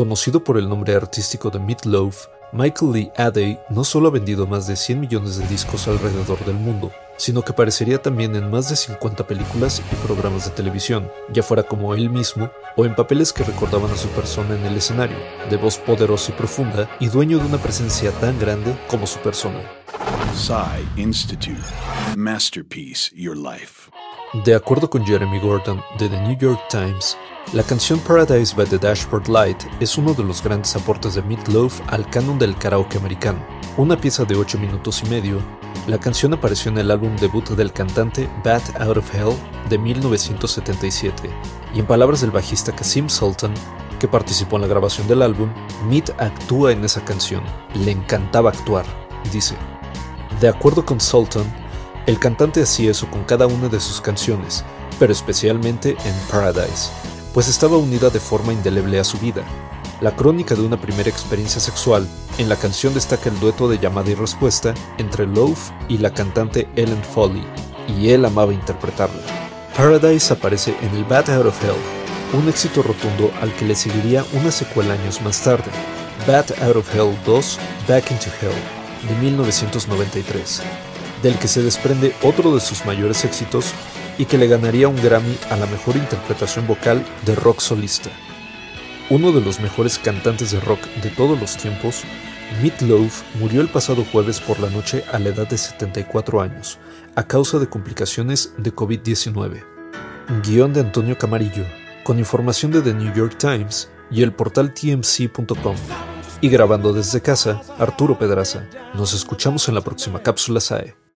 Conocido por el nombre artístico de Meat Loaf, Michael Lee Adey no solo ha vendido más de 100 millones de discos alrededor del mundo, sino que aparecería también en más de 50 películas y programas de televisión, ya fuera como él mismo o en papeles que recordaban a su persona en el escenario, de voz poderosa y profunda y dueño de una presencia tan grande como su persona. Institute. Masterpiece Your Life. De acuerdo con Jeremy Gordon de The New York Times, la canción Paradise by the Dashboard Light es uno de los grandes aportes de Meat Loaf al canon del karaoke americano. Una pieza de 8 minutos y medio, la canción apareció en el álbum debut del cantante Bat Out of Hell de 1977, y en palabras del bajista Kasim Sultan, que participó en la grabación del álbum, Meat actúa en esa canción, le encantaba actuar, dice. De acuerdo con Sultan, el cantante hacía eso con cada una de sus canciones, pero especialmente en Paradise, pues estaba unida de forma indeleble a su vida. La crónica de una primera experiencia sexual, en la canción destaca el dueto de llamada y respuesta entre Loaf y la cantante Ellen Foley, y él amaba interpretarla. Paradise aparece en el Bad Out of Hell, un éxito rotundo al que le seguiría una secuela años más tarde, Bad Out of Hell 2 Back into Hell, de 1993 del que se desprende otro de sus mayores éxitos y que le ganaría un Grammy a la mejor interpretación vocal de rock solista. Uno de los mejores cantantes de rock de todos los tiempos, Meat Loaf murió el pasado jueves por la noche a la edad de 74 años, a causa de complicaciones de COVID-19. Guión de Antonio Camarillo, con información de The New York Times y el portal tmc.com. Y grabando desde casa, Arturo Pedraza. Nos escuchamos en la próxima cápsula SAE.